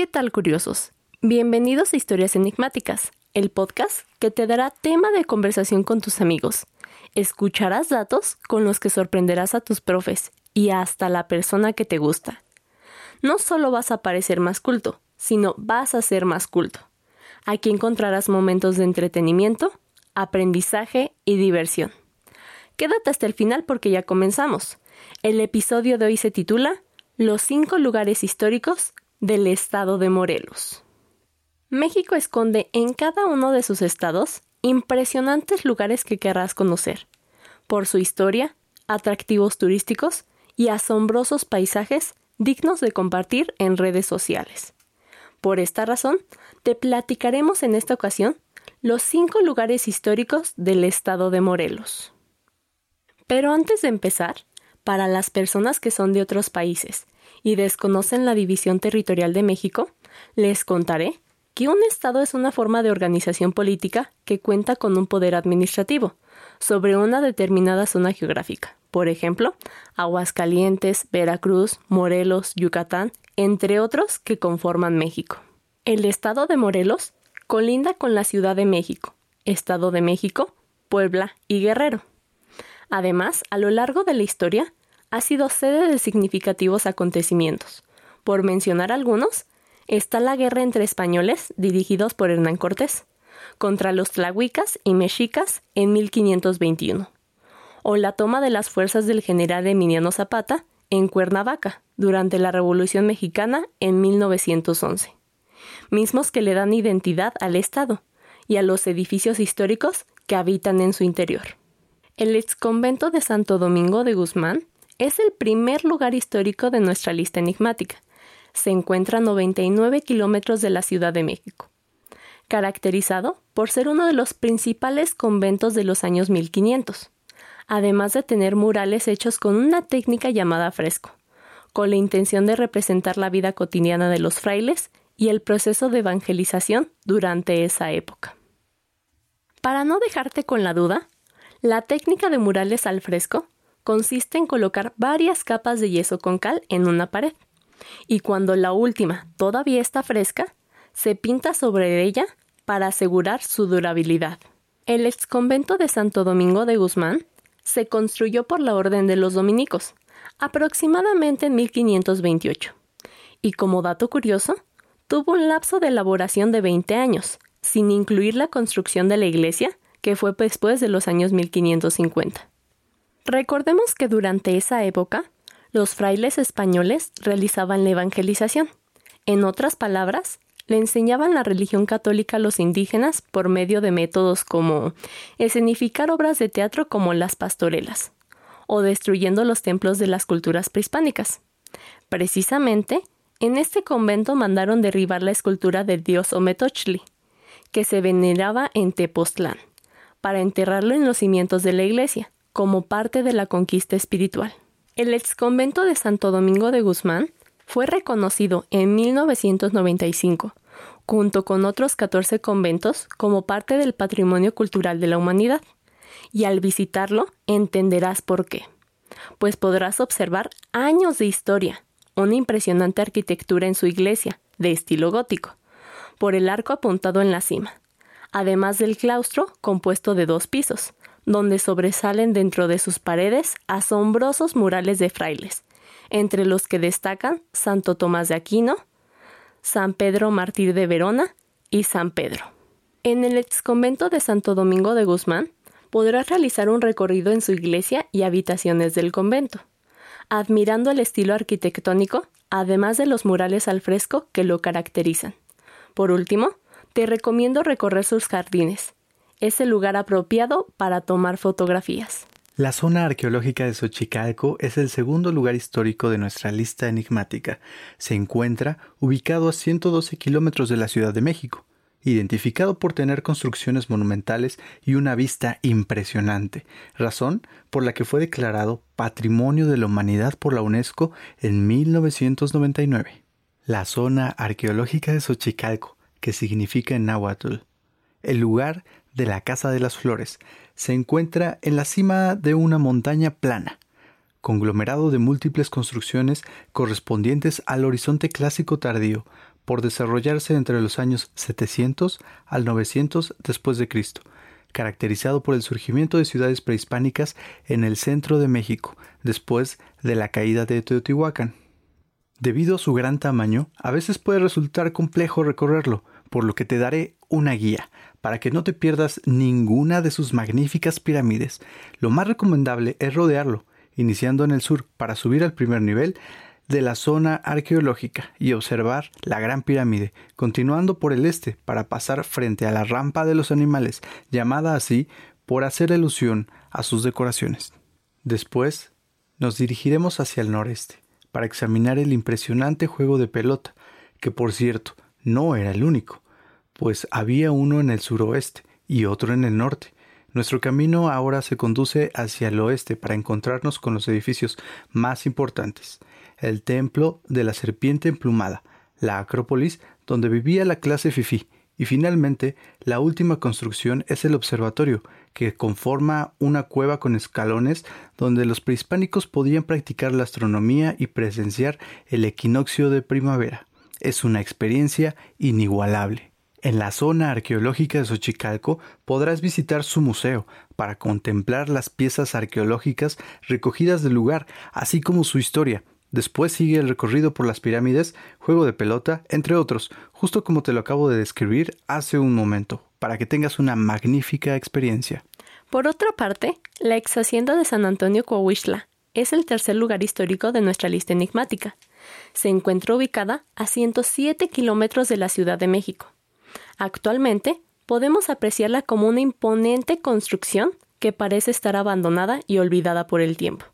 ¿Qué tal curiosos? Bienvenidos a Historias Enigmáticas, el podcast que te dará tema de conversación con tus amigos. Escucharás datos con los que sorprenderás a tus profes y hasta la persona que te gusta. No solo vas a parecer más culto, sino vas a ser más culto. Aquí encontrarás momentos de entretenimiento, aprendizaje y diversión. Quédate hasta el final porque ya comenzamos. El episodio de hoy se titula Los cinco lugares históricos del estado de Morelos. México esconde en cada uno de sus estados impresionantes lugares que querrás conocer, por su historia, atractivos turísticos y asombrosos paisajes dignos de compartir en redes sociales. Por esta razón, te platicaremos en esta ocasión los cinco lugares históricos del estado de Morelos. Pero antes de empezar, para las personas que son de otros países y desconocen la división territorial de México, les contaré que un Estado es una forma de organización política que cuenta con un poder administrativo sobre una determinada zona geográfica. Por ejemplo, Aguascalientes, Veracruz, Morelos, Yucatán, entre otros que conforman México. El Estado de Morelos colinda con la Ciudad de México, Estado de México, Puebla y Guerrero. Además, a lo largo de la historia, ha sido sede de significativos acontecimientos. Por mencionar algunos, está la guerra entre españoles, dirigidos por Hernán Cortés, contra los tlahuicas y mexicas en 1521, o la toma de las fuerzas del general Emiliano Zapata en Cuernavaca durante la Revolución Mexicana en 1911, mismos que le dan identidad al Estado y a los edificios históricos que habitan en su interior. El exconvento de Santo Domingo de Guzmán es el primer lugar histórico de nuestra lista enigmática, se encuentra a 99 kilómetros de la Ciudad de México, caracterizado por ser uno de los principales conventos de los años 1500, además de tener murales hechos con una técnica llamada fresco, con la intención de representar la vida cotidiana de los frailes y el proceso de evangelización durante esa época. Para no dejarte con la duda, la técnica de murales al fresco consiste en colocar varias capas de yeso con cal en una pared y cuando la última todavía está fresca, se pinta sobre ella para asegurar su durabilidad. El exconvento de Santo Domingo de Guzmán se construyó por la Orden de los Dominicos, aproximadamente en 1528, y como dato curioso, tuvo un lapso de elaboración de 20 años, sin incluir la construcción de la iglesia, que fue después de los años 1550. Recordemos que durante esa época los frailes españoles realizaban la evangelización. En otras palabras, le enseñaban la religión católica a los indígenas por medio de métodos como escenificar obras de teatro como las pastorelas, o destruyendo los templos de las culturas prehispánicas. Precisamente, en este convento mandaron derribar la escultura del dios Ometochli, que se veneraba en Tepoztlán, para enterrarlo en los cimientos de la iglesia, como parte de la conquista espiritual. El exconvento de Santo Domingo de Guzmán fue reconocido en 1995, junto con otros 14 conventos, como parte del patrimonio cultural de la humanidad. Y al visitarlo entenderás por qué, pues podrás observar años de historia, una impresionante arquitectura en su iglesia, de estilo gótico, por el arco apuntado en la cima, además del claustro compuesto de dos pisos, donde sobresalen dentro de sus paredes asombrosos murales de frailes, entre los que destacan Santo Tomás de Aquino, San Pedro Mártir de Verona y San Pedro. En el exconvento de Santo Domingo de Guzmán podrás realizar un recorrido en su iglesia y habitaciones del convento, admirando el estilo arquitectónico, además de los murales al fresco que lo caracterizan. Por último, te recomiendo recorrer sus jardines, es el lugar apropiado para tomar fotografías. La zona arqueológica de Xochicalco es el segundo lugar histórico de nuestra lista enigmática. Se encuentra ubicado a 112 kilómetros de la Ciudad de México, identificado por tener construcciones monumentales y una vista impresionante, razón por la que fue declarado Patrimonio de la Humanidad por la UNESCO en 1999. La zona arqueológica de Xochicalco, que significa en náhuatl, el lugar de la Casa de las Flores se encuentra en la cima de una montaña plana, conglomerado de múltiples construcciones correspondientes al horizonte clásico tardío, por desarrollarse entre los años 700 al 900 después de Cristo, caracterizado por el surgimiento de ciudades prehispánicas en el centro de México después de la caída de Teotihuacán. Debido a su gran tamaño, a veces puede resultar complejo recorrerlo, por lo que te daré una guía para que no te pierdas ninguna de sus magníficas pirámides. Lo más recomendable es rodearlo, iniciando en el sur para subir al primer nivel de la zona arqueológica y observar la Gran Pirámide, continuando por el este para pasar frente a la rampa de los animales, llamada así por hacer alusión a sus decoraciones. Después nos dirigiremos hacia el noreste para examinar el impresionante juego de pelota, que por cierto no era el único, pues había uno en el suroeste y otro en el norte. Nuestro camino ahora se conduce hacia el oeste para encontrarnos con los edificios más importantes, el templo de la serpiente emplumada, la Acrópolis, donde vivía la clase fifí, y finalmente la última construcción es el observatorio, que conforma una cueva con escalones donde los prehispánicos podían practicar la astronomía y presenciar el equinoccio de primavera. Es una experiencia inigualable. En la zona arqueológica de Xochicalco podrás visitar su museo para contemplar las piezas arqueológicas recogidas del lugar, así como su historia. Después sigue el recorrido por las pirámides, juego de pelota, entre otros, justo como te lo acabo de describir hace un momento para que tengas una magnífica experiencia. Por otra parte, la ex hacienda de San Antonio Coahuistla es el tercer lugar histórico de nuestra lista enigmática. Se encuentra ubicada a 107 kilómetros de la Ciudad de México. Actualmente, podemos apreciarla como una imponente construcción que parece estar abandonada y olvidada por el tiempo.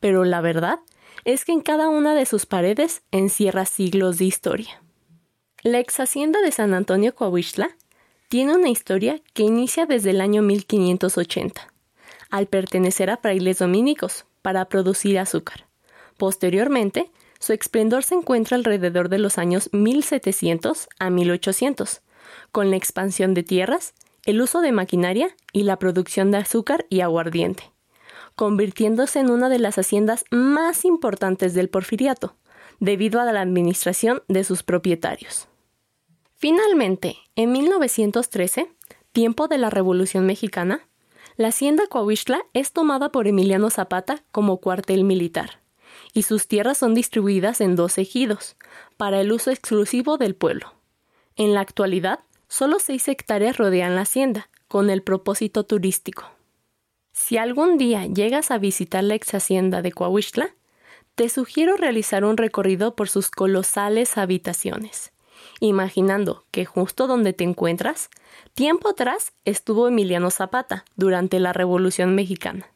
Pero la verdad es que en cada una de sus paredes encierra siglos de historia. La ex hacienda de San Antonio Coahuistla tiene una historia que inicia desde el año 1580, al pertenecer a frailes dominicos para producir azúcar. Posteriormente, su esplendor se encuentra alrededor de los años 1700 a 1800, con la expansión de tierras, el uso de maquinaria y la producción de azúcar y aguardiente, convirtiéndose en una de las haciendas más importantes del porfiriato, debido a la administración de sus propietarios. Finalmente, en 1913, tiempo de la Revolución Mexicana, la hacienda Coahuistla es tomada por Emiliano Zapata como cuartel militar, y sus tierras son distribuidas en dos ejidos, para el uso exclusivo del pueblo. En la actualidad, solo seis hectáreas rodean la hacienda, con el propósito turístico. Si algún día llegas a visitar la ex hacienda de Coahuistla, te sugiero realizar un recorrido por sus colosales habitaciones imaginando que justo donde te encuentras, tiempo atrás estuvo Emiliano Zapata durante la Revolución Mexicana.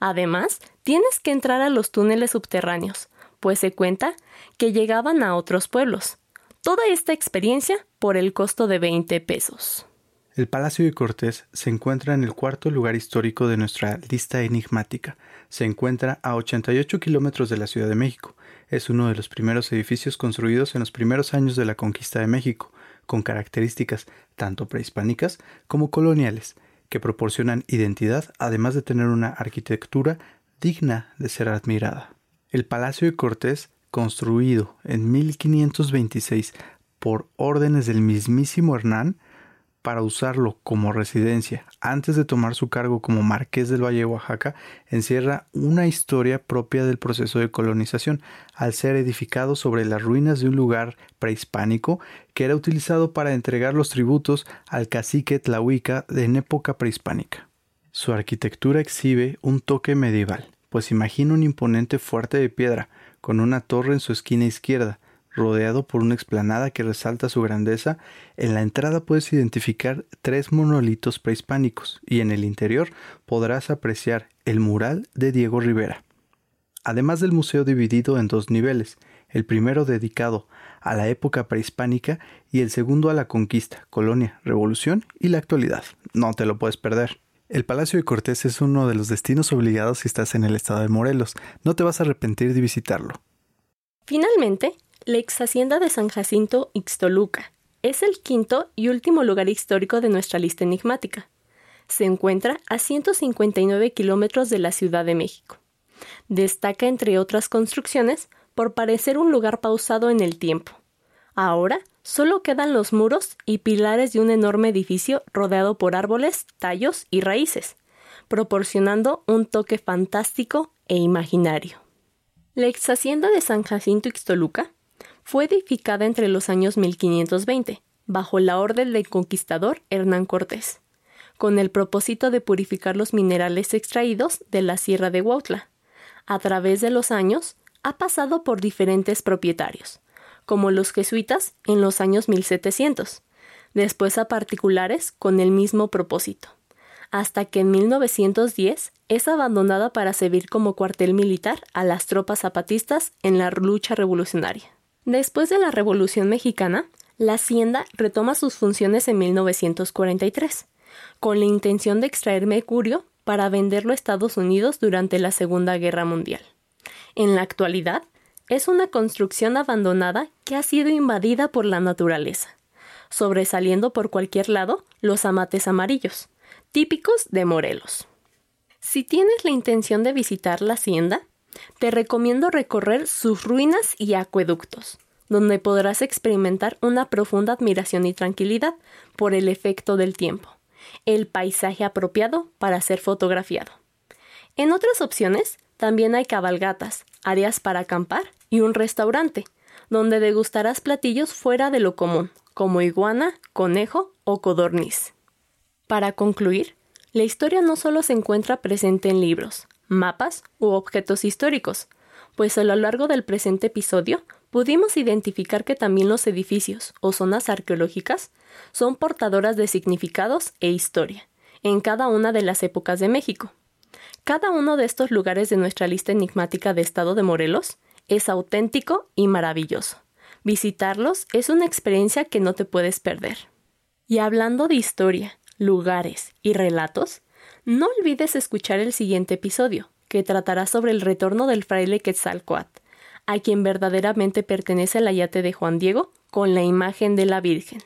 Además, tienes que entrar a los túneles subterráneos, pues se cuenta que llegaban a otros pueblos. Toda esta experiencia por el costo de 20 pesos. El Palacio de Cortés se encuentra en el cuarto lugar histórico de nuestra lista enigmática. Se encuentra a 88 kilómetros de la Ciudad de México es uno de los primeros edificios construidos en los primeros años de la conquista de México, con características tanto prehispánicas como coloniales, que proporcionan identidad además de tener una arquitectura digna de ser admirada. El Palacio de Cortés, construido en 1526 por órdenes del mismísimo Hernán, para usarlo como residencia antes de tomar su cargo como marqués del Valle de Oaxaca encierra una historia propia del proceso de colonización, al ser edificado sobre las ruinas de un lugar prehispánico que era utilizado para entregar los tributos al cacique Tlahuica en época prehispánica. Su arquitectura exhibe un toque medieval, pues imagina un imponente fuerte de piedra, con una torre en su esquina izquierda, rodeado por una explanada que resalta su grandeza, en la entrada puedes identificar tres monolitos prehispánicos y en el interior podrás apreciar el mural de Diego Rivera. Además del museo dividido en dos niveles, el primero dedicado a la época prehispánica y el segundo a la conquista, colonia, revolución y la actualidad. No te lo puedes perder. El Palacio de Cortés es uno de los destinos obligados si estás en el estado de Morelos. No te vas a arrepentir de visitarlo. Finalmente, la ex hacienda de San Jacinto Ixtoluca es el quinto y último lugar histórico de nuestra lista enigmática. Se encuentra a 159 kilómetros de la Ciudad de México. Destaca, entre otras construcciones, por parecer un lugar pausado en el tiempo, Ahora solo quedan los muros y pilares de un enorme edificio rodeado por árboles, tallos y raíces, proporcionando un toque fantástico e imaginario. La ex hacienda de San Jacinto Ixtoluca fue edificada entre los años 1520, bajo la orden del conquistador Hernán Cortés, con el propósito de purificar los minerales extraídos de la Sierra de Huautla. A través de los años, ha pasado por diferentes propietarios, como los jesuitas en los años 1700, después a particulares con el mismo propósito, hasta que en 1910 es abandonada para servir como cuartel militar a las tropas zapatistas en la lucha revolucionaria. Después de la Revolución Mexicana, la hacienda retoma sus funciones en 1943, con la intención de extraer mercurio para venderlo a Estados Unidos durante la Segunda Guerra Mundial. En la actualidad, es una construcción abandonada que ha sido invadida por la naturaleza, sobresaliendo por cualquier lado los amates amarillos, típicos de Morelos. Si tienes la intención de visitar la hacienda, te recomiendo recorrer sus ruinas y acueductos, donde podrás experimentar una profunda admiración y tranquilidad por el efecto del tiempo, el paisaje apropiado para ser fotografiado. En otras opciones, también hay cabalgatas, áreas para acampar y un restaurante, donde degustarás platillos fuera de lo común, como iguana, conejo o codorniz. Para concluir, la historia no solo se encuentra presente en libros, mapas u objetos históricos, pues a lo largo del presente episodio pudimos identificar que también los edificios o zonas arqueológicas son portadoras de significados e historia, en cada una de las épocas de México. Cada uno de estos lugares de nuestra lista enigmática de Estado de Morelos es auténtico y maravilloso. Visitarlos es una experiencia que no te puedes perder. Y hablando de historia, lugares y relatos, no olvides escuchar el siguiente episodio, que tratará sobre el retorno del fraile Quetzalcoatl, a quien verdaderamente pertenece el ayate de Juan Diego con la imagen de la Virgen.